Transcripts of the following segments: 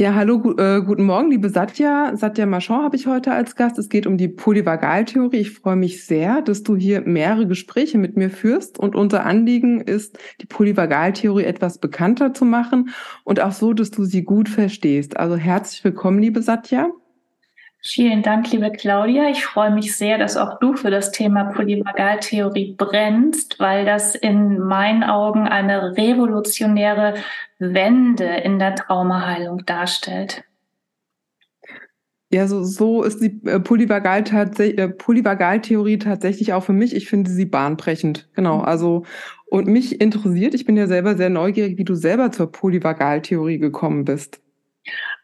Ja, hallo, gu äh, guten Morgen, liebe Satya. Satya Marchand habe ich heute als Gast. Es geht um die Polyvagaltheorie. Ich freue mich sehr, dass du hier mehrere Gespräche mit mir führst. Und unser Anliegen ist, die Polyvagaltheorie etwas bekannter zu machen und auch so, dass du sie gut verstehst. Also herzlich willkommen, liebe Satya. Vielen Dank, liebe Claudia. Ich freue mich sehr, dass auch du für das Thema Polyvagaltheorie brennst, weil das in meinen Augen eine revolutionäre Wende in der Traumaheilung darstellt. Ja, so, so ist die äh, Polyvagal äh, Polyvagaltheorie tatsächlich auch für mich. Ich finde sie bahnbrechend. Genau. Mhm. Also, und mich interessiert, ich bin ja selber sehr neugierig, wie du selber zur Polyvagaltheorie gekommen bist.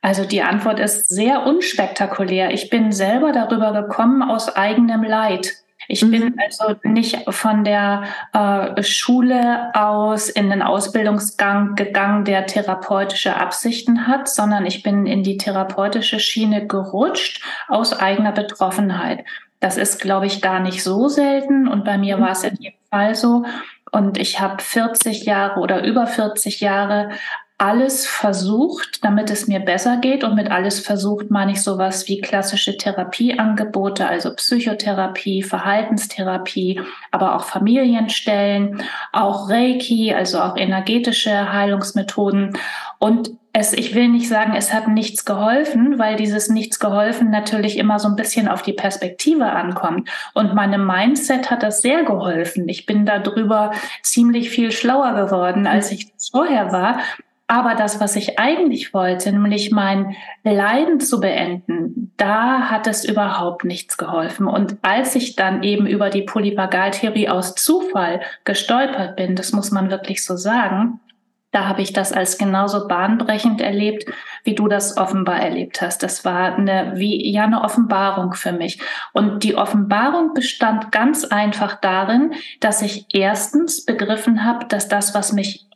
Also die Antwort ist sehr unspektakulär. Ich bin selber darüber gekommen aus eigenem Leid. Ich mhm. bin also nicht von der äh, Schule aus in den Ausbildungsgang gegangen, der therapeutische Absichten hat, sondern ich bin in die therapeutische Schiene gerutscht aus eigener Betroffenheit. Das ist, glaube ich, gar nicht so selten und bei mir mhm. war es in jedem Fall so. Und ich habe 40 Jahre oder über 40 Jahre alles versucht, damit es mir besser geht. Und mit alles versucht meine ich sowas wie klassische Therapieangebote, also Psychotherapie, Verhaltenstherapie, aber auch Familienstellen, auch Reiki, also auch energetische Heilungsmethoden. Und es, ich will nicht sagen, es hat nichts geholfen, weil dieses nichts geholfen natürlich immer so ein bisschen auf die Perspektive ankommt. Und meinem Mindset hat das sehr geholfen. Ich bin darüber ziemlich viel schlauer geworden, als ich vorher war. Aber das, was ich eigentlich wollte, nämlich mein Leiden zu beenden, da hat es überhaupt nichts geholfen. Und als ich dann eben über die Polyvagaltheorie aus Zufall gestolpert bin, das muss man wirklich so sagen, da habe ich das als genauso bahnbrechend erlebt, wie du das offenbar erlebt hast. Das war eine, wie, ja, eine Offenbarung für mich. Und die Offenbarung bestand ganz einfach darin, dass ich erstens begriffen habe, dass das, was mich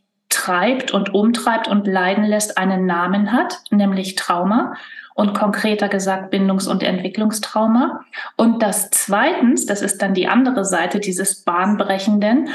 treibt und umtreibt und leiden lässt, einen Namen hat, nämlich Trauma und konkreter gesagt Bindungs- und Entwicklungstrauma. Und das zweitens, das ist dann die andere Seite dieses Bahnbrechenden,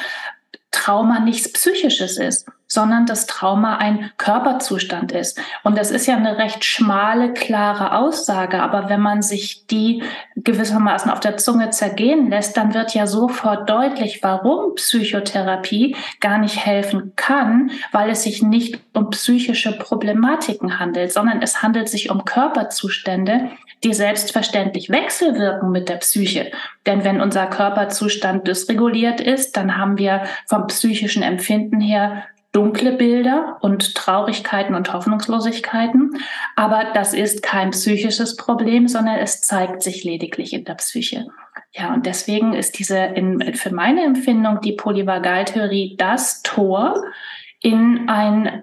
Trauma nichts Psychisches ist, sondern das Trauma ein Körperzustand ist. Und das ist ja eine recht schmale, klare Aussage. Aber wenn man sich die gewissermaßen auf der Zunge zergehen lässt, dann wird ja sofort deutlich, warum Psychotherapie gar nicht helfen kann, weil es sich nicht um psychische Problematiken handelt, sondern es handelt sich um Körperzustände, die selbstverständlich wechselwirken mit der Psyche. Denn wenn unser Körperzustand dysreguliert ist, dann haben wir vom psychischen Empfinden her dunkle Bilder und Traurigkeiten und Hoffnungslosigkeiten. Aber das ist kein psychisches Problem, sondern es zeigt sich lediglich in der Psyche. Ja, und deswegen ist diese in, für meine Empfindung die Polyvagaltheorie das Tor in ein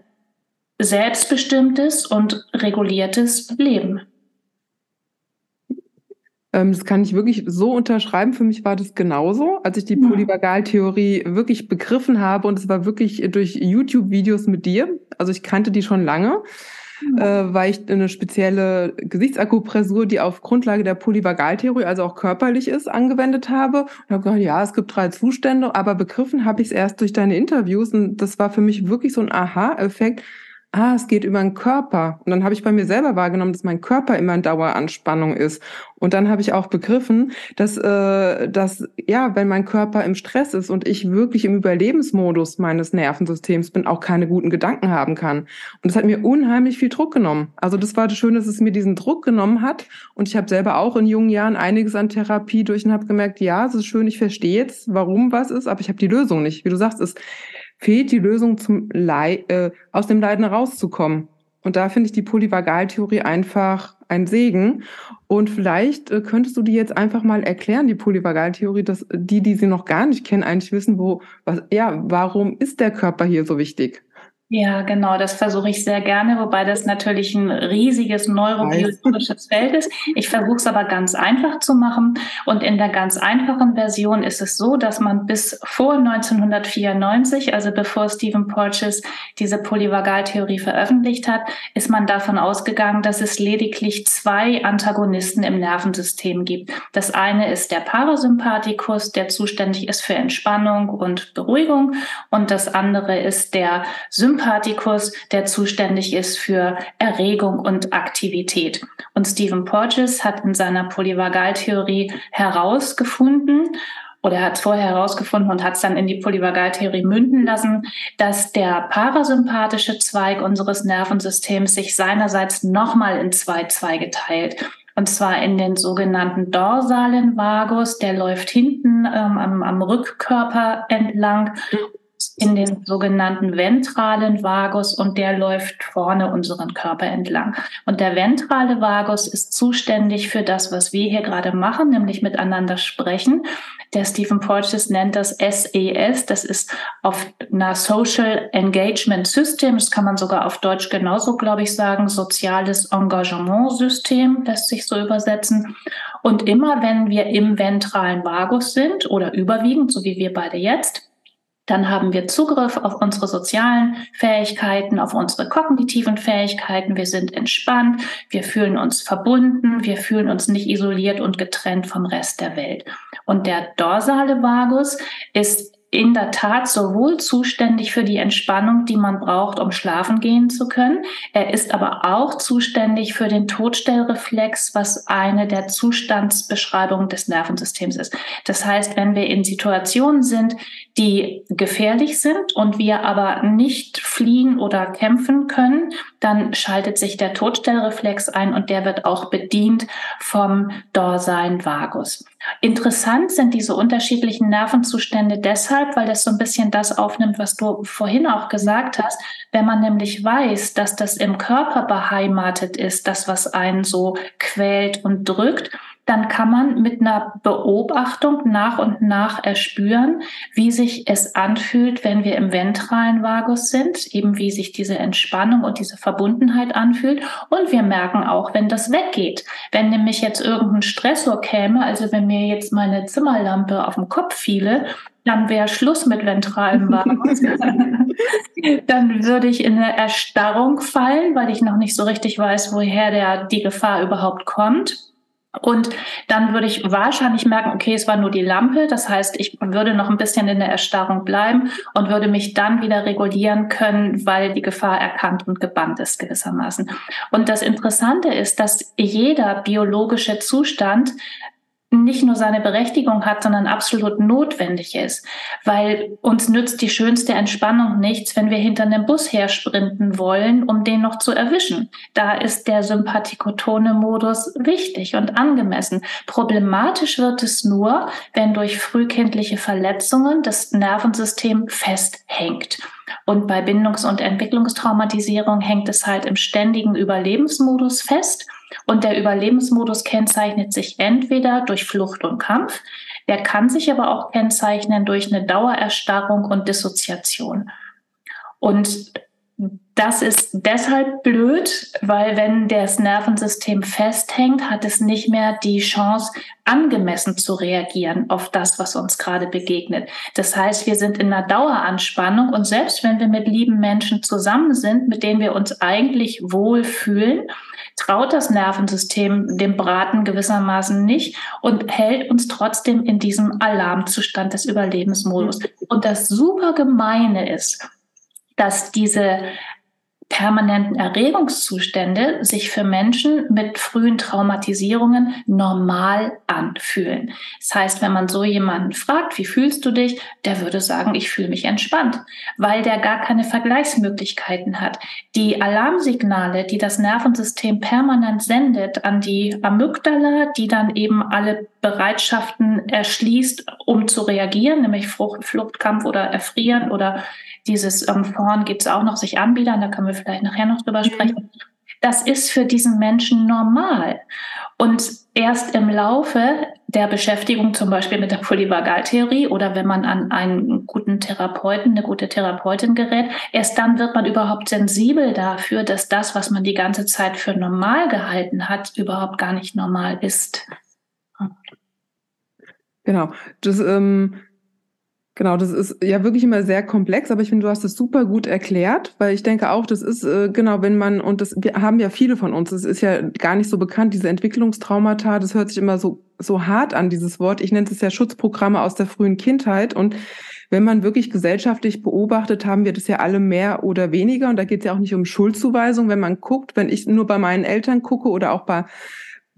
selbstbestimmtes und reguliertes Leben. Ähm, das kann ich wirklich so unterschreiben. Für mich war das genauso, als ich die ja. Polyvagaltheorie wirklich begriffen habe. Und es war wirklich durch YouTube-Videos mit dir. Also ich kannte die schon lange, ja. äh, weil ich eine spezielle Gesichtsakupressur, die auf Grundlage der Polyvagaltheorie, also auch körperlich ist, angewendet habe. Und habe gedacht, ja, es gibt drei Zustände, aber begriffen habe ich es erst durch deine Interviews. Und das war für mich wirklich so ein Aha-Effekt ah, es geht über den Körper. Und dann habe ich bei mir selber wahrgenommen, dass mein Körper immer in Daueranspannung ist. Und dann habe ich auch begriffen, dass, äh, dass ja, wenn mein Körper im Stress ist und ich wirklich im Überlebensmodus meines Nervensystems bin, auch keine guten Gedanken haben kann. Und das hat mir unheimlich viel Druck genommen. Also das war das Schöne, dass es mir diesen Druck genommen hat. Und ich habe selber auch in jungen Jahren einiges an Therapie durch und habe gemerkt, ja, es ist schön, ich verstehe jetzt, warum was ist, aber ich habe die Lösung nicht. Wie du sagst, es fehlt die Lösung zum Leid, äh, aus dem Leiden rauszukommen. Und da finde ich die Polyvagaltheorie einfach ein Segen. Und vielleicht äh, könntest du die jetzt einfach mal erklären, die Polyvagaltheorie, dass die, die sie noch gar nicht kennen, eigentlich wissen, wo, was, ja, warum ist der Körper hier so wichtig? Ja, genau, das versuche ich sehr gerne, wobei das natürlich ein riesiges neurobiologisches Feld ist. Ich versuche es aber ganz einfach zu machen. Und in der ganz einfachen Version ist es so, dass man bis vor 1994, also bevor Stephen Porges diese Polyvagaltheorie veröffentlicht hat, ist man davon ausgegangen, dass es lediglich zwei Antagonisten im Nervensystem gibt. Das eine ist der Parasympathikus, der zuständig ist für Entspannung und Beruhigung. Und das andere ist der Sympathikus Sympathikus, der zuständig ist für Erregung und Aktivität. Und Stephen Porges hat in seiner Polyvagaltheorie herausgefunden, oder er hat es vorher herausgefunden und hat es dann in die Polyvagaltheorie münden lassen, dass der parasympathische Zweig unseres Nervensystems sich seinerseits nochmal in zwei Zweige teilt. Und zwar in den sogenannten dorsalen Vagus, der läuft hinten ähm, am, am Rückkörper entlang in den sogenannten ventralen Vagus und der läuft vorne unseren Körper entlang. Und der ventrale Vagus ist zuständig für das, was wir hier gerade machen, nämlich miteinander sprechen. Der Stephen Porges nennt das SES. E das ist auf einer Social Engagement System. Das kann man sogar auf Deutsch genauso, glaube ich, sagen. Soziales Engagement System lässt sich so übersetzen. Und immer wenn wir im ventralen Vagus sind oder überwiegend, so wie wir beide jetzt, dann haben wir Zugriff auf unsere sozialen Fähigkeiten, auf unsere kognitiven Fähigkeiten. Wir sind entspannt, wir fühlen uns verbunden, wir fühlen uns nicht isoliert und getrennt vom Rest der Welt. Und der dorsale Vagus ist in der Tat sowohl zuständig für die Entspannung, die man braucht, um schlafen gehen zu können. Er ist aber auch zuständig für den Todstellreflex, was eine der Zustandsbeschreibungen des Nervensystems ist. Das heißt, wenn wir in Situationen sind, die gefährlich sind und wir aber nicht fliehen oder kämpfen können, dann schaltet sich der Todstellreflex ein und der wird auch bedient vom dorsalen Vagus. Interessant sind diese unterschiedlichen Nervenzustände deshalb, weil das so ein bisschen das aufnimmt, was du vorhin auch gesagt hast. Wenn man nämlich weiß, dass das im Körper beheimatet ist, das, was einen so quält und drückt, dann kann man mit einer Beobachtung nach und nach erspüren, wie sich es anfühlt, wenn wir im ventralen Vagus sind, eben wie sich diese Entspannung und diese Verbundenheit anfühlt. Und wir merken auch, wenn das weggeht. Wenn nämlich jetzt irgendein Stressor käme, also wenn mir jetzt meine Zimmerlampe auf den Kopf fiele, dann wäre Schluss mit ventralem Vagus. dann würde ich in eine Erstarrung fallen, weil ich noch nicht so richtig weiß, woher der, die Gefahr überhaupt kommt. Und dann würde ich wahrscheinlich merken, okay, es war nur die Lampe. Das heißt, ich würde noch ein bisschen in der Erstarrung bleiben und würde mich dann wieder regulieren können, weil die Gefahr erkannt und gebannt ist gewissermaßen. Und das Interessante ist, dass jeder biologische Zustand nicht nur seine Berechtigung hat, sondern absolut notwendig ist. Weil uns nützt die schönste Entspannung nichts, wenn wir hinter einem Bus hersprinten wollen, um den noch zu erwischen. Da ist der sympathikotone Modus wichtig und angemessen. Problematisch wird es nur, wenn durch frühkindliche Verletzungen das Nervensystem festhängt. Und bei Bindungs- und Entwicklungstraumatisierung hängt es halt im ständigen Überlebensmodus fest. Und der Überlebensmodus kennzeichnet sich entweder durch Flucht und Kampf, der kann sich aber auch kennzeichnen durch eine Dauererstarrung und Dissoziation. Und das ist deshalb blöd, weil wenn das Nervensystem festhängt, hat es nicht mehr die Chance, angemessen zu reagieren auf das, was uns gerade begegnet. Das heißt, wir sind in einer Daueranspannung und selbst wenn wir mit lieben Menschen zusammen sind, mit denen wir uns eigentlich wohlfühlen, traut das Nervensystem dem Braten gewissermaßen nicht und hält uns trotzdem in diesem Alarmzustand des Überlebensmodus. Und das super gemeine ist, dass diese permanenten Erregungszustände sich für Menschen mit frühen Traumatisierungen normal anfühlen. Das heißt, wenn man so jemanden fragt, wie fühlst du dich, der würde sagen, ich fühle mich entspannt, weil der gar keine Vergleichsmöglichkeiten hat. Die Alarmsignale, die das Nervensystem permanent sendet an die Amygdala, die dann eben alle Bereitschaften erschließt, um zu reagieren, nämlich Frucht, Fluchtkampf oder Erfrieren oder dieses ähm, Vorn gibt es auch noch, sich anbiedern, da können wir vielleicht nachher noch drüber mhm. sprechen. Das ist für diesen Menschen normal. Und erst im Laufe der Beschäftigung zum Beispiel mit der Polyvagaltheorie oder wenn man an einen guten Therapeuten, eine gute Therapeutin gerät, erst dann wird man überhaupt sensibel dafür, dass das, was man die ganze Zeit für normal gehalten hat, überhaupt gar nicht normal ist. Genau. Das ähm, Genau, das ist ja wirklich immer sehr komplex, aber ich finde, du hast es super gut erklärt, weil ich denke auch, das ist äh, genau, wenn man, und das wir haben ja viele von uns, es ist ja gar nicht so bekannt, diese Entwicklungstraumata, das hört sich immer so, so hart an, dieses Wort. Ich nenne es ja Schutzprogramme aus der frühen Kindheit und wenn man wirklich gesellschaftlich beobachtet, haben wir das ja alle mehr oder weniger. Und da geht es ja auch nicht um Schuldzuweisung. Wenn man guckt, wenn ich nur bei meinen Eltern gucke oder auch bei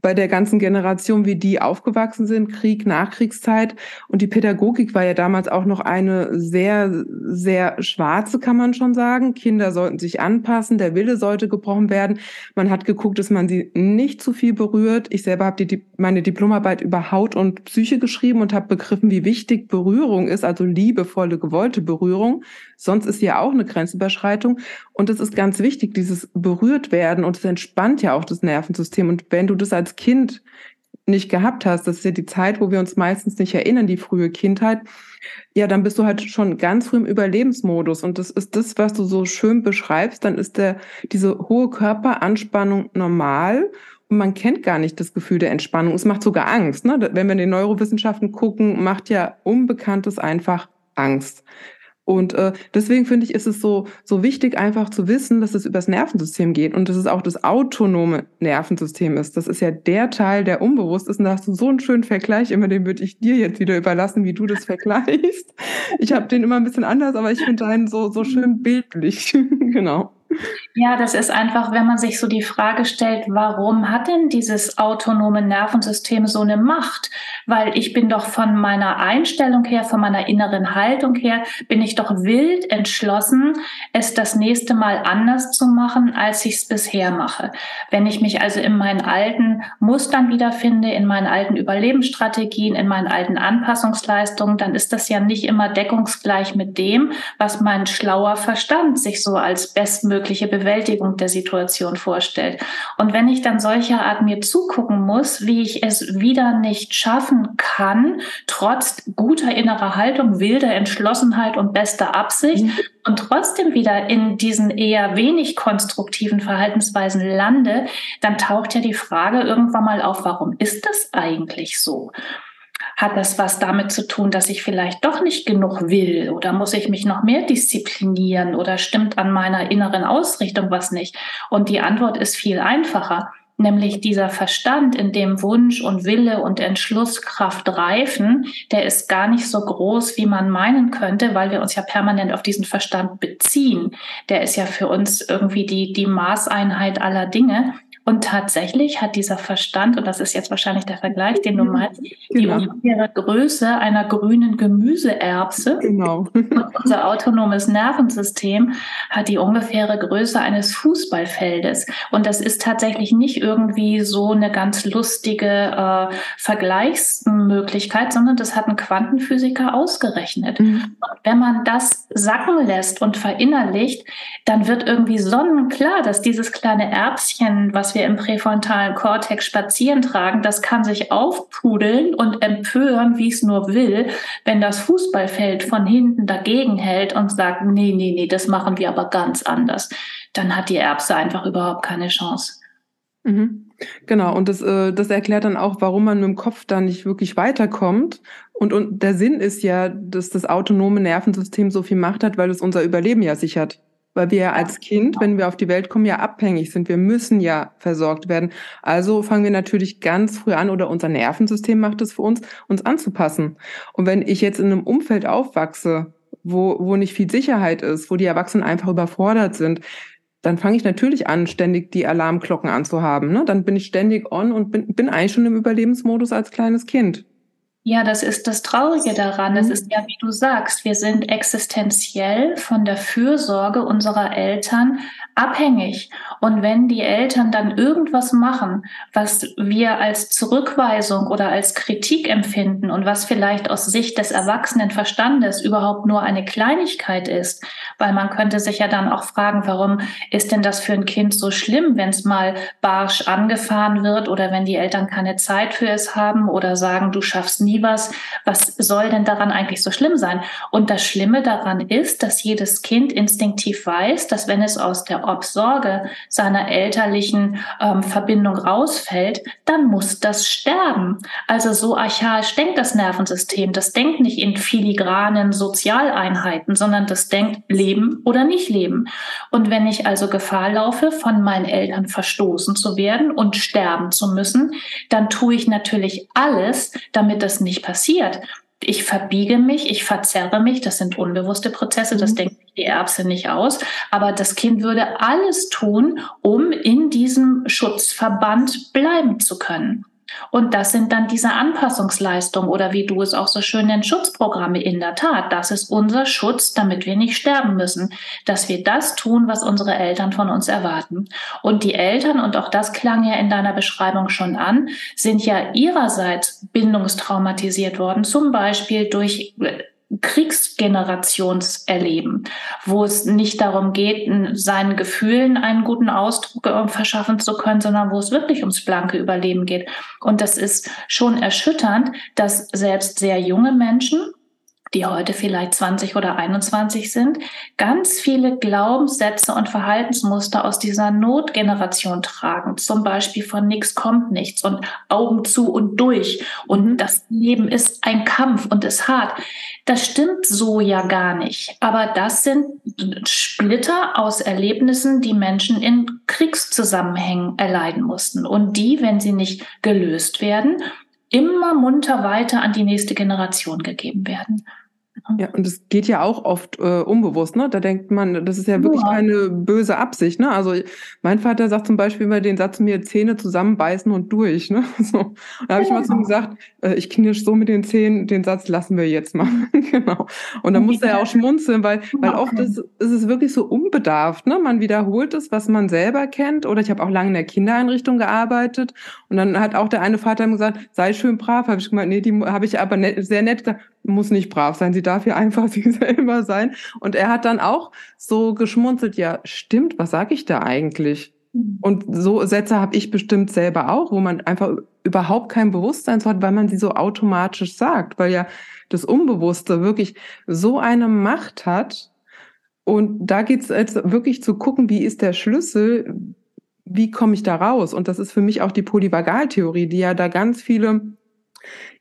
bei der ganzen Generation, wie die aufgewachsen sind, Krieg, Nachkriegszeit. Und die Pädagogik war ja damals auch noch eine sehr, sehr schwarze, kann man schon sagen. Kinder sollten sich anpassen, der Wille sollte gebrochen werden. Man hat geguckt, dass man sie nicht zu viel berührt. Ich selber habe die, meine Diplomarbeit über Haut und Psyche geschrieben und habe begriffen, wie wichtig Berührung ist, also liebevolle, gewollte Berührung. Sonst ist ja auch eine Grenzüberschreitung. Und es ist ganz wichtig, dieses berührt werden und es entspannt ja auch das Nervensystem. Und wenn du das als Kind nicht gehabt hast, das ist ja die Zeit, wo wir uns meistens nicht erinnern, die frühe Kindheit, ja, dann bist du halt schon ganz früh im Überlebensmodus. Und das ist das, was du so schön beschreibst, dann ist der, diese hohe Körperanspannung normal. Und man kennt gar nicht das Gefühl der Entspannung. Es macht sogar Angst. Ne? Wenn wir in den Neurowissenschaften gucken, macht ja Unbekanntes einfach Angst. Und äh, deswegen finde ich, ist es so, so wichtig, einfach zu wissen, dass es übers Nervensystem geht und dass es auch das autonome Nervensystem ist. Das ist ja der Teil, der unbewusst ist. Und da hast du so einen schönen Vergleich, immer den würde ich dir jetzt wieder überlassen, wie du das vergleichst. Ich habe den immer ein bisschen anders, aber ich finde deinen so, so schön bildlich. genau. Ja, das ist einfach, wenn man sich so die Frage stellt, warum hat denn dieses autonome Nervensystem so eine Macht? Weil ich bin doch von meiner Einstellung her, von meiner inneren Haltung her, bin ich doch wild entschlossen, es das nächste Mal anders zu machen, als ich es bisher mache. Wenn ich mich also in meinen alten Mustern wiederfinde, in meinen alten Überlebensstrategien, in meinen alten Anpassungsleistungen, dann ist das ja nicht immer deckungsgleich mit dem, was mein schlauer Verstand sich so als bestmöglich bestmögliche Bewältigung der Situation vorstellt. Und wenn ich dann solcher Art mir zugucken muss, wie ich es wieder nicht schaffen kann, trotz guter innerer Haltung, wilder Entschlossenheit und bester Absicht, mhm. und trotzdem wieder in diesen eher wenig konstruktiven Verhaltensweisen lande, dann taucht ja die Frage irgendwann mal auf, warum ist das eigentlich so? Hat das was damit zu tun, dass ich vielleicht doch nicht genug will oder muss ich mich noch mehr disziplinieren oder stimmt an meiner inneren Ausrichtung was nicht? Und die Antwort ist viel einfacher, nämlich dieser Verstand, in dem Wunsch und Wille und Entschlusskraft reifen, der ist gar nicht so groß, wie man meinen könnte, weil wir uns ja permanent auf diesen Verstand beziehen. Der ist ja für uns irgendwie die, die Maßeinheit aller Dinge. Und tatsächlich hat dieser Verstand, und das ist jetzt wahrscheinlich der Vergleich, den du meinst, die genau. ungefähre Größe einer grünen Gemüseerbse. Genau. Und unser autonomes Nervensystem hat die ungefähre Größe eines Fußballfeldes. Und das ist tatsächlich nicht irgendwie so eine ganz lustige äh, Vergleichsmöglichkeit, sondern das hat ein Quantenphysiker ausgerechnet. Mhm. Und wenn man das sacken lässt und verinnerlicht, dann wird irgendwie sonnenklar, dass dieses kleine Erbschen, was wir im präfrontalen Kortex spazieren tragen, das kann sich aufpudeln und empören, wie es nur will, wenn das Fußballfeld von hinten dagegen hält und sagt, nee, nee, nee, das machen wir aber ganz anders. Dann hat die Erbse einfach überhaupt keine Chance. Mhm. Genau, und das, äh, das erklärt dann auch, warum man mit dem Kopf da nicht wirklich weiterkommt. Und, und der Sinn ist ja, dass das autonome Nervensystem so viel Macht hat, weil es unser Überleben ja sichert weil wir ja als Kind, wenn wir auf die Welt kommen, ja abhängig sind. Wir müssen ja versorgt werden. Also fangen wir natürlich ganz früh an oder unser Nervensystem macht es für uns, uns anzupassen. Und wenn ich jetzt in einem Umfeld aufwachse, wo, wo nicht viel Sicherheit ist, wo die Erwachsenen einfach überfordert sind, dann fange ich natürlich an, ständig die Alarmglocken anzuhaben. Ne? Dann bin ich ständig on und bin, bin eigentlich schon im Überlebensmodus als kleines Kind. Ja, das ist das Traurige daran. Es mhm. ist ja, wie du sagst, wir sind existenziell von der Fürsorge unserer Eltern abhängig. Und wenn die Eltern dann irgendwas machen, was wir als Zurückweisung oder als Kritik empfinden und was vielleicht aus Sicht des erwachsenen Verstandes überhaupt nur eine Kleinigkeit ist, weil man könnte sich ja dann auch fragen, warum ist denn das für ein Kind so schlimm, wenn es mal barsch angefahren wird oder wenn die Eltern keine Zeit für es haben oder sagen, du schaffst nie was. Was soll denn daran eigentlich so schlimm sein? Und das Schlimme daran ist, dass jedes Kind instinktiv weiß, dass wenn es aus der Obsorge seiner elterlichen ähm, Verbindung rausfällt, dann muss das sterben. Also so archaisch denkt das Nervensystem. Das denkt nicht in filigranen Sozialeinheiten, sondern das denkt Leben oder nicht Leben. Und wenn ich also Gefahr laufe, von meinen Eltern verstoßen zu werden und sterben zu müssen, dann tue ich natürlich alles, damit das nicht passiert. Ich verbiege mich, ich verzerre mich, das sind unbewusste Prozesse, das mhm. denkt die Erbse nicht aus, aber das Kind würde alles tun, um in diesem Schutzverband bleiben zu können. Und das sind dann diese Anpassungsleistungen oder wie du es auch so schön nennst, Schutzprogramme in der Tat. Das ist unser Schutz, damit wir nicht sterben müssen, dass wir das tun, was unsere Eltern von uns erwarten. Und die Eltern, und auch das klang ja in deiner Beschreibung schon an, sind ja ihrerseits bindungstraumatisiert worden, zum Beispiel durch Kriegsgenerationserleben, wo es nicht darum geht, seinen Gefühlen einen guten Ausdruck äh, verschaffen zu können, sondern wo es wirklich ums blanke Überleben geht. Und das ist schon erschütternd, dass selbst sehr junge Menschen, die heute vielleicht 20 oder 21 sind, ganz viele Glaubenssätze und Verhaltensmuster aus dieser Notgeneration tragen. Zum Beispiel von nichts kommt nichts und Augen zu und durch. Und mhm. das Leben ist ein Kampf und ist hart. Das stimmt so ja gar nicht. Aber das sind Splitter aus Erlebnissen, die Menschen in Kriegszusammenhängen erleiden mussten. Und die, wenn sie nicht gelöst werden, immer munter weiter an die nächste Generation gegeben werden. Ja, und es geht ja auch oft äh, unbewusst, ne? Da denkt man, das ist ja wirklich ja. keine böse Absicht, ne? Also mein Vater sagt zum Beispiel immer den Satz mir Zähne zusammenbeißen und durch, ne? So. Und da habe ich mal zu ihm gesagt, äh, ich knirsch so mit den Zähnen, den Satz lassen wir jetzt mal. genau. Und dann musste er auch schmunzeln, weil, weil oft ist, ist es wirklich so unbedarft, ne? Man wiederholt es, was man selber kennt. Oder ich habe auch lange in der Kindereinrichtung gearbeitet und dann hat auch der eine Vater gesagt, sei schön brav. Habe ich gemeint, nee, die habe ich aber net, sehr nett gesagt, muss nicht brav sein, sie darf ja einfach sie selber sein. Und er hat dann auch so geschmunzelt, ja, stimmt, was sage ich da eigentlich? Mhm. Und so Sätze habe ich bestimmt selber auch, wo man einfach überhaupt kein Bewusstsein so hat, weil man sie so automatisch sagt, weil ja das Unbewusste wirklich so eine Macht hat. Und da geht es jetzt wirklich zu gucken, wie ist der Schlüssel, wie komme ich da raus? Und das ist für mich auch die Polyvagaltheorie, die ja da ganz viele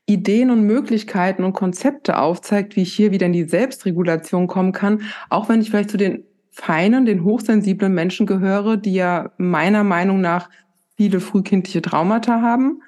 Ideen und Möglichkeiten und Konzepte aufzeigt, wie ich hier wieder in die Selbstregulation kommen kann, auch wenn ich vielleicht zu den feinen, den hochsensiblen Menschen gehöre, die ja meiner Meinung nach viele frühkindliche Traumata haben.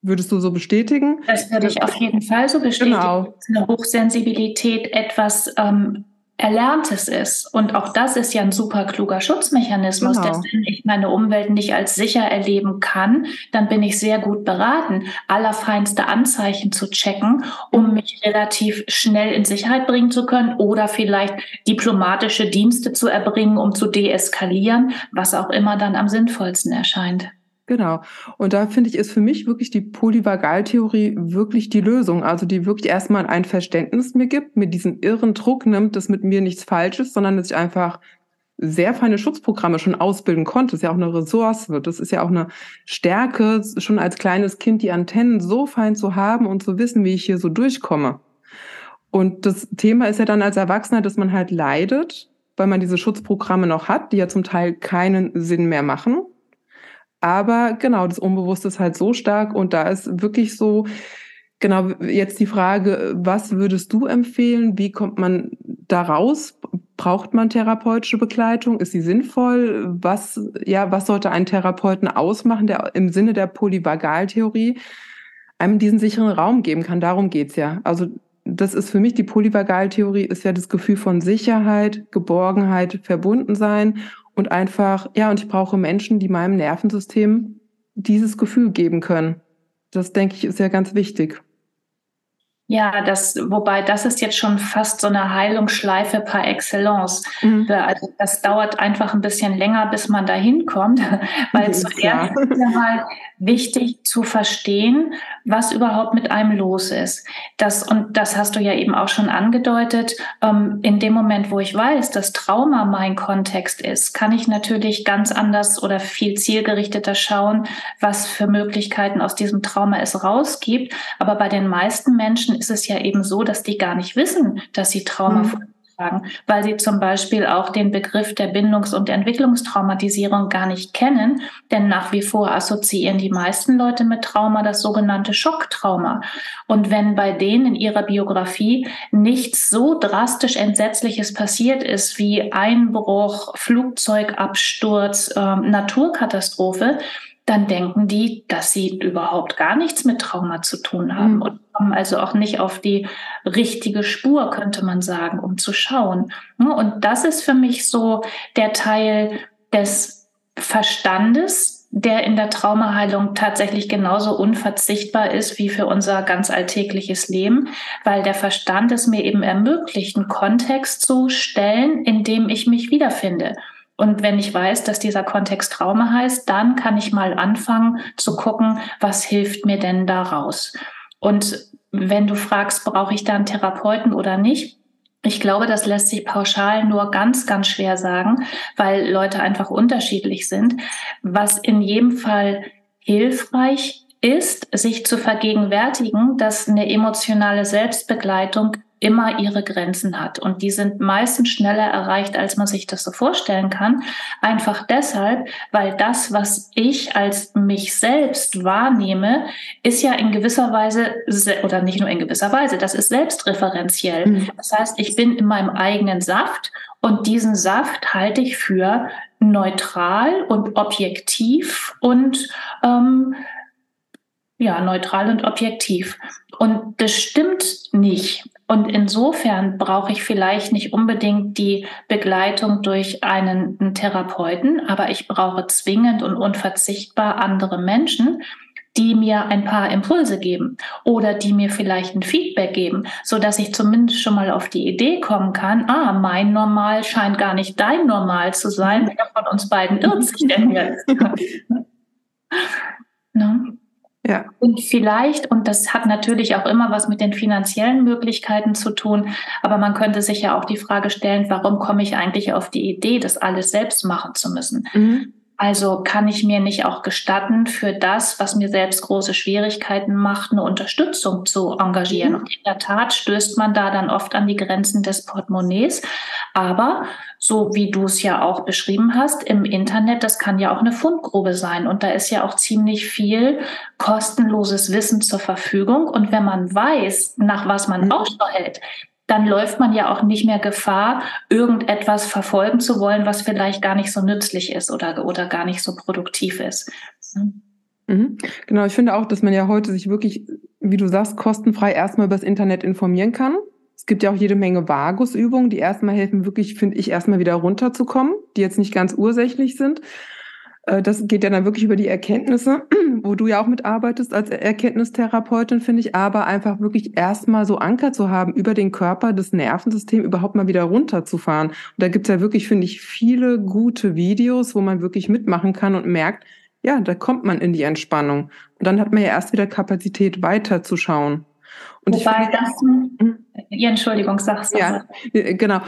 Würdest du so bestätigen? Das würde ich auf jeden Fall so bestätigen. Genau. Eine Hochsensibilität etwas ähm, Erlerntes ist. Und auch das ist ja ein super kluger Schutzmechanismus, genau. dass wenn ich meine Umwelt nicht als sicher erleben kann, dann bin ich sehr gut beraten, allerfeinste Anzeichen zu checken, um mich relativ schnell in Sicherheit bringen zu können oder vielleicht diplomatische Dienste zu erbringen, um zu deeskalieren, was auch immer dann am sinnvollsten erscheint. Genau. Und da finde ich, ist für mich wirklich die Polyvagaltheorie wirklich die Lösung. Also die wirklich erstmal ein Verständnis mir gibt, mir diesen irren Druck nimmt, dass mit mir nichts falsch ist, sondern dass ich einfach sehr feine Schutzprogramme schon ausbilden konnte. Das ist ja auch eine Ressource. Das ist ja auch eine Stärke, schon als kleines Kind die Antennen so fein zu haben und zu wissen, wie ich hier so durchkomme. Und das Thema ist ja dann als Erwachsener, dass man halt leidet, weil man diese Schutzprogramme noch hat, die ja zum Teil keinen Sinn mehr machen aber genau, das Unbewusste ist halt so stark und da ist wirklich so, genau, jetzt die Frage, was würdest du empfehlen? Wie kommt man da raus? Braucht man therapeutische Begleitung? Ist sie sinnvoll? Was, ja, was sollte einen Therapeuten ausmachen, der im Sinne der Polyvagaltheorie einem diesen sicheren Raum geben kann? Darum geht's ja. Also, das ist für mich die Polyvagaltheorie, ist ja das Gefühl von Sicherheit, Geborgenheit, Verbundensein und einfach, ja, und ich brauche Menschen, die meinem Nervensystem dieses Gefühl geben können. Das denke ich ist ja ganz wichtig. Ja, das, wobei das ist jetzt schon fast so eine Heilungsschleife par excellence. Mhm. Also das dauert einfach ein bisschen länger, bis man da hinkommt, weil zuerst ist ja mal wichtig zu verstehen, was überhaupt mit einem los ist. Das, und das hast du ja eben auch schon angedeutet. Ähm, in dem Moment, wo ich weiß, dass Trauma mein Kontext ist, kann ich natürlich ganz anders oder viel zielgerichteter schauen, was für Möglichkeiten aus diesem Trauma es rausgibt. Aber bei den meisten Menschen ist es ja eben so, dass die gar nicht wissen, dass sie Trauma mhm weil sie zum Beispiel auch den Begriff der Bindungs- und Entwicklungstraumatisierung gar nicht kennen, denn nach wie vor assoziieren die meisten Leute mit Trauma das sogenannte Schocktrauma. Und wenn bei denen in ihrer Biografie nichts so drastisch Entsetzliches passiert ist wie Einbruch, Flugzeugabsturz, äh, Naturkatastrophe, dann denken die, dass sie überhaupt gar nichts mit Trauma zu tun haben mhm. und kommen also auch nicht auf die richtige Spur, könnte man sagen, um zu schauen. Und das ist für mich so der Teil des Verstandes, der in der Traumaheilung tatsächlich genauso unverzichtbar ist wie für unser ganz alltägliches Leben, weil der Verstand es mir eben ermöglicht, einen Kontext zu stellen, in dem ich mich wiederfinde. Und wenn ich weiß, dass dieser Kontext Trauma heißt, dann kann ich mal anfangen zu gucken, was hilft mir denn daraus. Und wenn du fragst, brauche ich da einen Therapeuten oder nicht? Ich glaube, das lässt sich pauschal nur ganz, ganz schwer sagen, weil Leute einfach unterschiedlich sind. Was in jedem Fall hilfreich ist, sich zu vergegenwärtigen, dass eine emotionale Selbstbegleitung immer ihre Grenzen hat. Und die sind meistens schneller erreicht, als man sich das so vorstellen kann. Einfach deshalb, weil das, was ich als mich selbst wahrnehme, ist ja in gewisser Weise, oder nicht nur in gewisser Weise, das ist selbstreferenziell. Mhm. Das heißt, ich bin in meinem eigenen Saft und diesen Saft halte ich für neutral und objektiv und ähm, ja, neutral und objektiv. Und das stimmt nicht. Und insofern brauche ich vielleicht nicht unbedingt die Begleitung durch einen, Therapeuten, aber ich brauche zwingend und unverzichtbar andere Menschen, die mir ein paar Impulse geben oder die mir vielleicht ein Feedback geben, so dass ich zumindest schon mal auf die Idee kommen kann, ah, mein Normal scheint gar nicht dein Normal zu sein. Wer von uns beiden irrt sich denn jetzt? ne? Ja. Und vielleicht, und das hat natürlich auch immer was mit den finanziellen Möglichkeiten zu tun, aber man könnte sich ja auch die Frage stellen, warum komme ich eigentlich auf die Idee, das alles selbst machen zu müssen? Mhm. Also kann ich mir nicht auch gestatten, für das, was mir selbst große Schwierigkeiten macht, eine Unterstützung zu engagieren. Mhm. Und in der Tat stößt man da dann oft an die Grenzen des Portemonnaies. Aber so wie du es ja auch beschrieben hast, im Internet, das kann ja auch eine Fundgrube sein. Und da ist ja auch ziemlich viel kostenloses Wissen zur Verfügung. Und wenn man weiß, nach was man mhm. Ausschau hält, dann läuft man ja auch nicht mehr Gefahr, irgendetwas verfolgen zu wollen, was vielleicht gar nicht so nützlich ist oder, oder gar nicht so produktiv ist. Mhm. Genau, ich finde auch, dass man ja heute sich wirklich, wie du sagst, kostenfrei erstmal über das Internet informieren kann. Es gibt ja auch jede Menge Vagusübungen, die erstmal helfen, wirklich, finde ich, erstmal wieder runterzukommen, die jetzt nicht ganz ursächlich sind. Äh, das geht ja dann wirklich über die Erkenntnisse, wo du ja auch mitarbeitest als Erkenntnistherapeutin, finde ich, aber einfach wirklich erstmal so Anker zu haben, über den Körper, das Nervensystem überhaupt mal wieder runterzufahren. Und da gibt's ja wirklich, finde ich, viele gute Videos, wo man wirklich mitmachen kann und merkt, ja, da kommt man in die Entspannung. Und dann hat man ja erst wieder Kapazität, weiterzuschauen. Und Wobei ich, das, hm? ja, Entschuldigung, sag's. Ja, genau.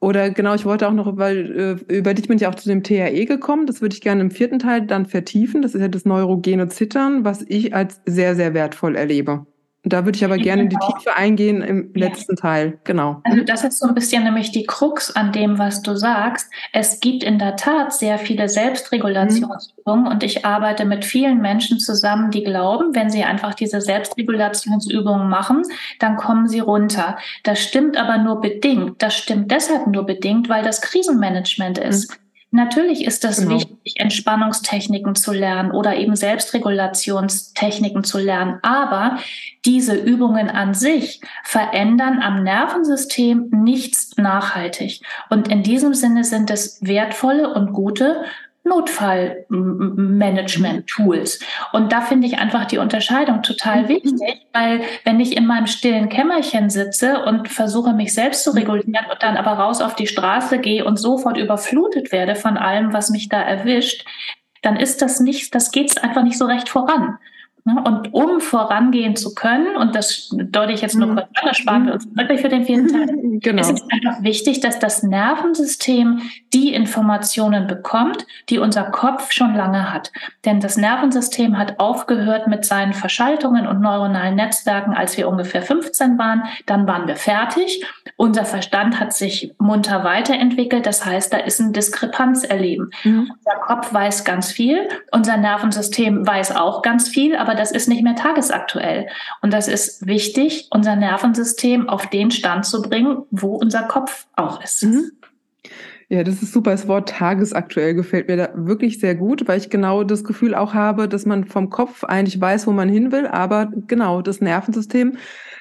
Oder genau, ich wollte auch noch, weil äh, über dich bin ich auch zu dem THE gekommen. Das würde ich gerne im vierten Teil dann vertiefen. Das ist ja das neurogene Zittern, was ich als sehr, sehr wertvoll erlebe. Da würde ich aber gerne in die Tiefe eingehen im ja. letzten Teil. Genau. Also das ist so ein bisschen nämlich die Krux an dem, was du sagst. Es gibt in der Tat sehr viele Selbstregulationsübungen mhm. und ich arbeite mit vielen Menschen zusammen, die glauben, wenn sie einfach diese Selbstregulationsübungen machen, dann kommen sie runter. Das stimmt aber nur bedingt. Das stimmt deshalb nur bedingt, weil das Krisenmanagement ist. Mhm. Natürlich ist es genau. wichtig, Entspannungstechniken zu lernen oder eben Selbstregulationstechniken zu lernen. Aber diese Übungen an sich verändern am Nervensystem nichts nachhaltig. Und in diesem Sinne sind es wertvolle und gute Notfallmanagement-Tools. Und da finde ich einfach die Unterscheidung total mhm. wichtig, weil wenn ich in meinem stillen Kämmerchen sitze und versuche, mich selbst zu regulieren und dann aber raus auf die Straße gehe und sofort überflutet werde von allem, was mich da erwischt, dann ist das nicht, das geht einfach nicht so recht voran. Ne? Und um vorangehen zu können, und das deute ich jetzt nur mhm. kurz an, das sparen wir uns wirklich für den vierten Teil, genau. es ist einfach wichtig, dass das Nervensystem die Informationen bekommt, die unser Kopf schon lange hat. Denn das Nervensystem hat aufgehört mit seinen Verschaltungen und neuronalen Netzwerken, als wir ungefähr 15 waren. Dann waren wir fertig. Unser Verstand hat sich munter weiterentwickelt. Das heißt, da ist ein Diskrepanz erleben. Mhm. Unser Kopf weiß ganz viel, unser Nervensystem weiß auch ganz viel, aber das ist nicht mehr tagesaktuell. Und das ist wichtig, unser Nervensystem auf den Stand zu bringen, wo unser Kopf auch ist. Mhm. Ja, das ist super. Das Wort tagesaktuell gefällt mir da wirklich sehr gut, weil ich genau das Gefühl auch habe, dass man vom Kopf eigentlich weiß, wo man hin will, aber genau das Nervensystem,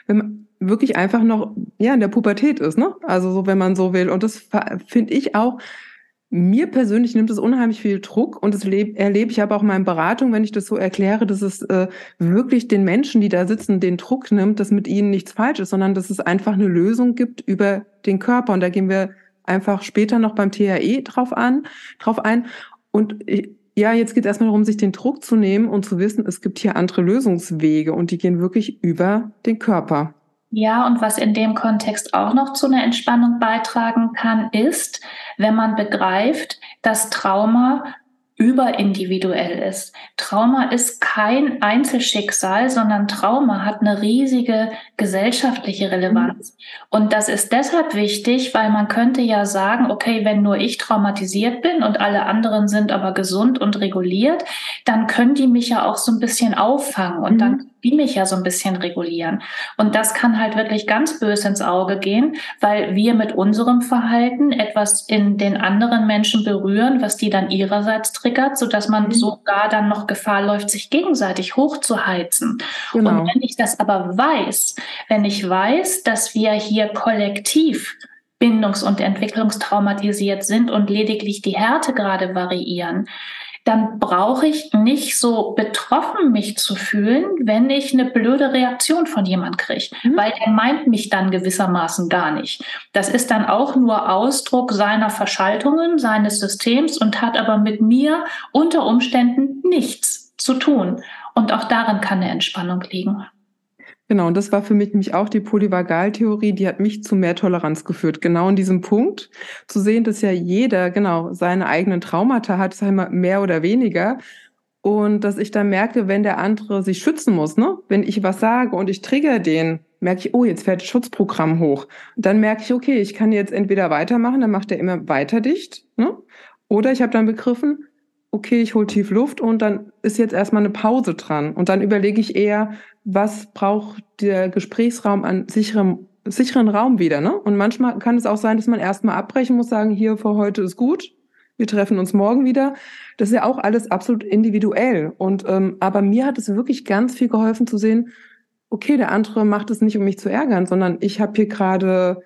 wenn man wirklich einfach noch ja in der Pubertät ist, ne? Also so, wenn man so will. Und das finde ich auch. Mir persönlich nimmt es unheimlich viel Druck und das erlebe ich aber auch in meinen Beratungen, wenn ich das so erkläre, dass es äh, wirklich den Menschen, die da sitzen, den Druck nimmt, dass mit ihnen nichts falsch ist, sondern dass es einfach eine Lösung gibt über den Körper. Und da gehen wir einfach später noch beim THE drauf an, drauf ein. Und ja, jetzt geht es erstmal darum, sich den Druck zu nehmen und zu wissen, es gibt hier andere Lösungswege und die gehen wirklich über den Körper. Ja, und was in dem Kontext auch noch zu einer Entspannung beitragen kann, ist, wenn man begreift, dass Trauma überindividuell ist. Trauma ist kein Einzelschicksal, sondern Trauma hat eine riesige gesellschaftliche Relevanz. Und das ist deshalb wichtig, weil man könnte ja sagen, okay, wenn nur ich traumatisiert bin und alle anderen sind aber gesund und reguliert, dann können die mich ja auch so ein bisschen auffangen und mhm. dann die mich ja so ein bisschen regulieren. Und das kann halt wirklich ganz böse ins Auge gehen, weil wir mit unserem Verhalten etwas in den anderen Menschen berühren, was die dann ihrerseits triggert, sodass man mhm. sogar dann noch Gefahr läuft, sich gegenseitig hochzuheizen. Genau. Und wenn ich das aber weiß, wenn ich weiß, dass wir hier kollektiv bindungs- und entwicklungstraumatisiert sind und lediglich die Härtegrade variieren, dann brauche ich nicht so betroffen mich zu fühlen, wenn ich eine blöde Reaktion von jemand kriege, mhm. weil er meint mich dann gewissermaßen gar nicht. Das ist dann auch nur Ausdruck seiner Verschaltungen, seines Systems und hat aber mit mir unter Umständen nichts zu tun. Und auch darin kann eine Entspannung liegen. Genau, und das war für mich nämlich auch die Polyvagaltheorie, die hat mich zu mehr Toleranz geführt. Genau in diesem Punkt zu sehen, dass ja jeder genau seine eigenen Traumata hat, sei mal mehr oder weniger. Und dass ich dann merke, wenn der andere sich schützen muss, ne? Wenn ich was sage und ich trigger den, merke ich, oh, jetzt fährt das Schutzprogramm hoch. Dann merke ich, okay, ich kann jetzt entweder weitermachen, dann macht er immer weiter dicht, ne? Oder ich habe dann begriffen, okay, ich hole tief Luft und dann ist jetzt erstmal eine Pause dran. Und dann überlege ich eher, was braucht der Gesprächsraum an sicherem, sicheren Raum wieder. Ne? Und manchmal kann es auch sein, dass man erstmal abbrechen muss, sagen, hier für heute ist gut, wir treffen uns morgen wieder. Das ist ja auch alles absolut individuell. Und ähm, aber mir hat es wirklich ganz viel geholfen zu sehen, okay, der andere macht es nicht, um mich zu ärgern, sondern ich habe hier gerade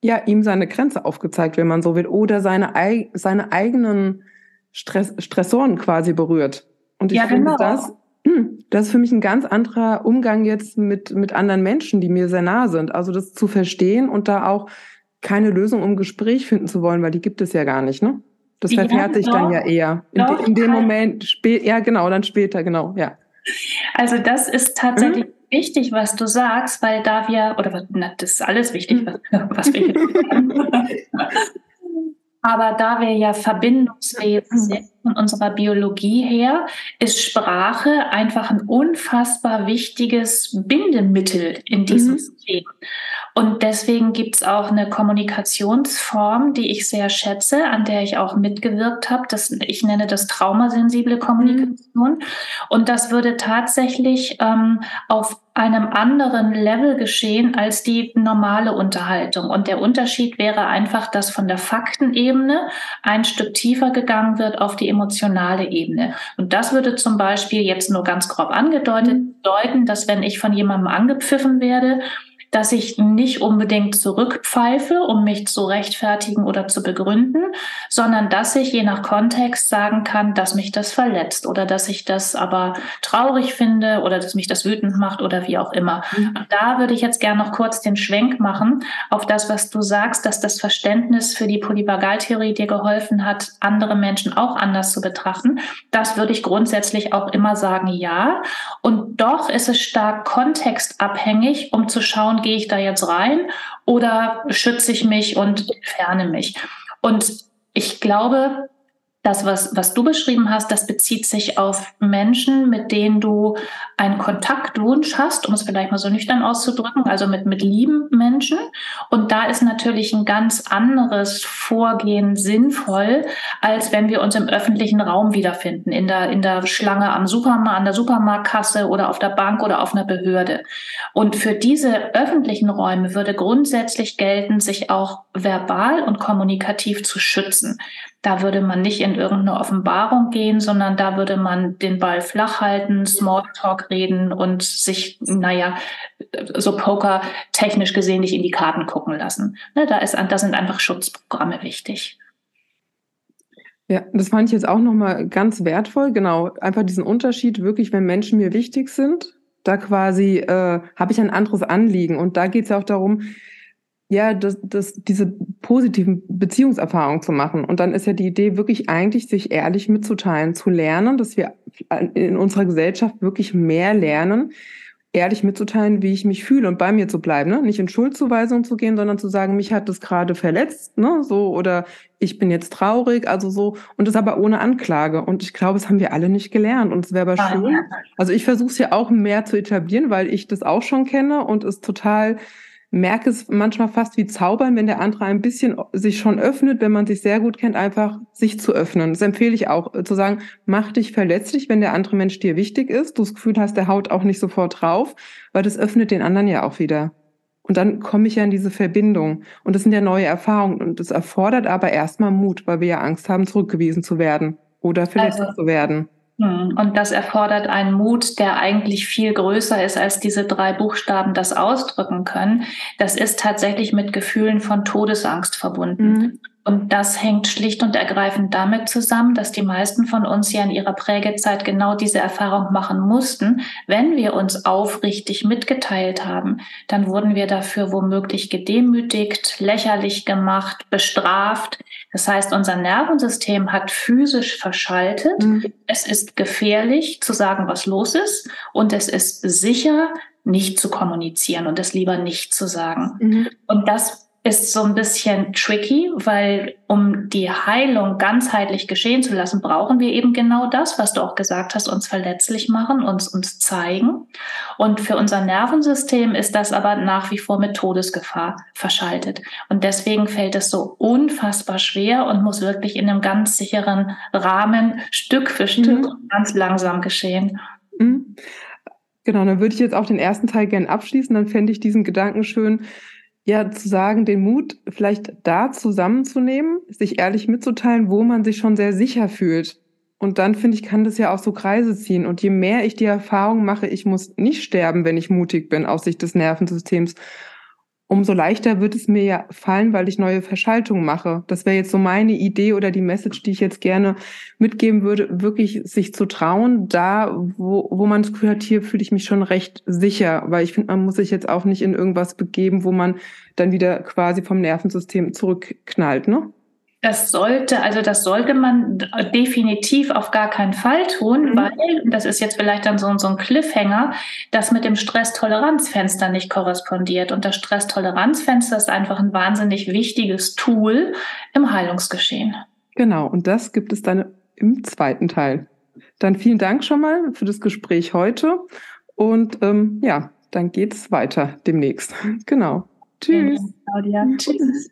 ja ihm seine Grenze aufgezeigt, wenn man so will, oder seine, seine eigenen Stress, Stressoren quasi berührt. Und ich ja, finde genau. das, das ist für mich ein ganz anderer Umgang jetzt mit, mit anderen Menschen, die mir sehr nah sind. Also das zu verstehen und da auch keine Lösung um Gespräch finden zu wollen, weil die gibt es ja gar nicht, ne? Das verfährt sich dann ja eher. In, doch, in dem Moment, spät, ja genau, dann später, genau, ja. Also das ist tatsächlich mhm. wichtig, was du sagst, weil da wir, oder na, das ist alles wichtig, was, was wir hier Aber da wir ja Verbindungswesen sind von unserer Biologie her, ist Sprache einfach ein unfassbar wichtiges Bindemittel in diesem mhm. System. Und deswegen gibt's auch eine Kommunikationsform, die ich sehr schätze, an der ich auch mitgewirkt habe. Das, ich nenne das traumasensible Kommunikation. Mhm. Und das würde tatsächlich ähm, auf einem anderen Level geschehen als die normale Unterhaltung. Und der Unterschied wäre einfach, dass von der Faktenebene ein Stück tiefer gegangen wird auf die emotionale Ebene. Und das würde zum Beispiel jetzt nur ganz grob angedeutet mhm. bedeuten, dass wenn ich von jemandem angepfiffen werde, dass ich nicht unbedingt zurückpfeife, um mich zu rechtfertigen oder zu begründen, sondern dass ich je nach Kontext sagen kann, dass mich das verletzt oder dass ich das aber traurig finde oder dass mich das wütend macht oder wie auch immer. Mhm. Und da würde ich jetzt gerne noch kurz den Schwenk machen auf das, was du sagst, dass das Verständnis für die Polyvagaltheorie dir geholfen hat, andere Menschen auch anders zu betrachten. Das würde ich grundsätzlich auch immer sagen, ja. Und ist es stark kontextabhängig, um zu schauen, gehe ich da jetzt rein oder schütze ich mich und entferne mich? Und ich glaube, das, was, was du beschrieben hast, das bezieht sich auf Menschen, mit denen du einen Kontaktwunsch hast, um es vielleicht mal so nüchtern auszudrücken, also mit, mit lieben Menschen. Und da ist natürlich ein ganz anderes Vorgehen sinnvoll, als wenn wir uns im öffentlichen Raum wiederfinden, in der, in der Schlange am Supermarkt, an der Supermarktkasse oder auf der Bank oder auf einer Behörde. Und für diese öffentlichen Räume würde grundsätzlich gelten, sich auch verbal und kommunikativ zu schützen. Da würde man nicht in irgendeine Offenbarung gehen, sondern da würde man den Ball flach halten, Smalltalk reden und sich, naja, so Poker technisch gesehen nicht in die Karten gucken lassen. Ne, da, ist, da sind einfach Schutzprogramme wichtig. Ja, das fand ich jetzt auch nochmal ganz wertvoll. Genau, einfach diesen Unterschied, wirklich, wenn Menschen mir wichtig sind, da quasi äh, habe ich ein anderes Anliegen. Und da geht es ja auch darum, ja, das, das, diese positiven Beziehungserfahrungen zu machen. Und dann ist ja die Idee wirklich eigentlich, sich ehrlich mitzuteilen, zu lernen, dass wir in unserer Gesellschaft wirklich mehr lernen, ehrlich mitzuteilen, wie ich mich fühle und bei mir zu bleiben, ne? nicht in Schuldzuweisung zu gehen, sondern zu sagen, mich hat das gerade verletzt, ne, so oder ich bin jetzt traurig, also so und das aber ohne Anklage und ich glaube, das haben wir alle nicht gelernt und es wäre aber schön. Also ich versuche es ja auch mehr zu etablieren, weil ich das auch schon kenne und es total merke es manchmal fast wie Zaubern, wenn der andere ein bisschen sich schon öffnet, wenn man sich sehr gut kennt, einfach sich zu öffnen. Das empfehle ich auch, äh, zu sagen, mach dich verletzlich, wenn der andere Mensch dir wichtig ist. Du das Gefühl hast, der haut auch nicht sofort drauf, weil das öffnet den anderen ja auch wieder. Und dann komme ich ja in diese Verbindung. Und das sind ja neue Erfahrungen. Und das erfordert aber erstmal Mut, weil wir ja Angst haben, zurückgewiesen zu werden oder verletzt also, zu werden. Hm, und das erfordert einen Mut, der eigentlich viel größer ist, als diese drei Buchstaben das ausdrücken können. Das ist tatsächlich mit Gefühlen von Todesangst verbunden. Mhm. Und das hängt schlicht und ergreifend damit zusammen, dass die meisten von uns ja in ihrer Prägezeit genau diese Erfahrung machen mussten. Wenn wir uns aufrichtig mitgeteilt haben, dann wurden wir dafür womöglich gedemütigt, lächerlich gemacht, bestraft. Das heißt, unser Nervensystem hat physisch verschaltet. Mhm. Es ist gefährlich zu sagen, was los ist. Und es ist sicher, nicht zu kommunizieren und es lieber nicht zu sagen. Mhm. Und das ist so ein bisschen tricky, weil um die Heilung ganzheitlich geschehen zu lassen, brauchen wir eben genau das, was du auch gesagt hast, uns verletzlich machen, uns uns zeigen. Und für unser Nervensystem ist das aber nach wie vor mit Todesgefahr verschaltet. Und deswegen fällt es so unfassbar schwer und muss wirklich in einem ganz sicheren Rahmen Stück für Stück mhm. ganz langsam geschehen. Mhm. Genau, dann würde ich jetzt auch den ersten Teil gerne abschließen. Dann fände ich diesen Gedanken schön, ja, zu sagen, den Mut vielleicht da zusammenzunehmen, sich ehrlich mitzuteilen, wo man sich schon sehr sicher fühlt. Und dann finde ich, kann das ja auch so Kreise ziehen. Und je mehr ich die Erfahrung mache, ich muss nicht sterben, wenn ich mutig bin aus Sicht des Nervensystems, umso leichter wird es mir ja fallen, weil ich neue Verschaltungen mache. Das wäre jetzt so meine Idee oder die Message, die ich jetzt gerne mitgeben würde, wirklich sich zu trauen, da, wo, wo man Gefühl hat, hier fühle ich mich schon recht sicher, weil ich finde, man muss sich jetzt auch nicht in irgendwas begeben, wo man dann wieder quasi vom Nervensystem zurückknallt, ne? Das sollte, also das sollte man definitiv auf gar keinen Fall tun, mhm. weil, das ist jetzt vielleicht dann so, so ein Cliffhanger, das mit dem Stresstoleranzfenster nicht korrespondiert. Und das Stresstoleranzfenster ist einfach ein wahnsinnig wichtiges Tool im Heilungsgeschehen. Genau, und das gibt es dann im zweiten Teil. Dann vielen Dank schon mal für das Gespräch heute. Und ähm, ja, dann geht's weiter demnächst. Genau. Tschüss. Claudia. Tschüss.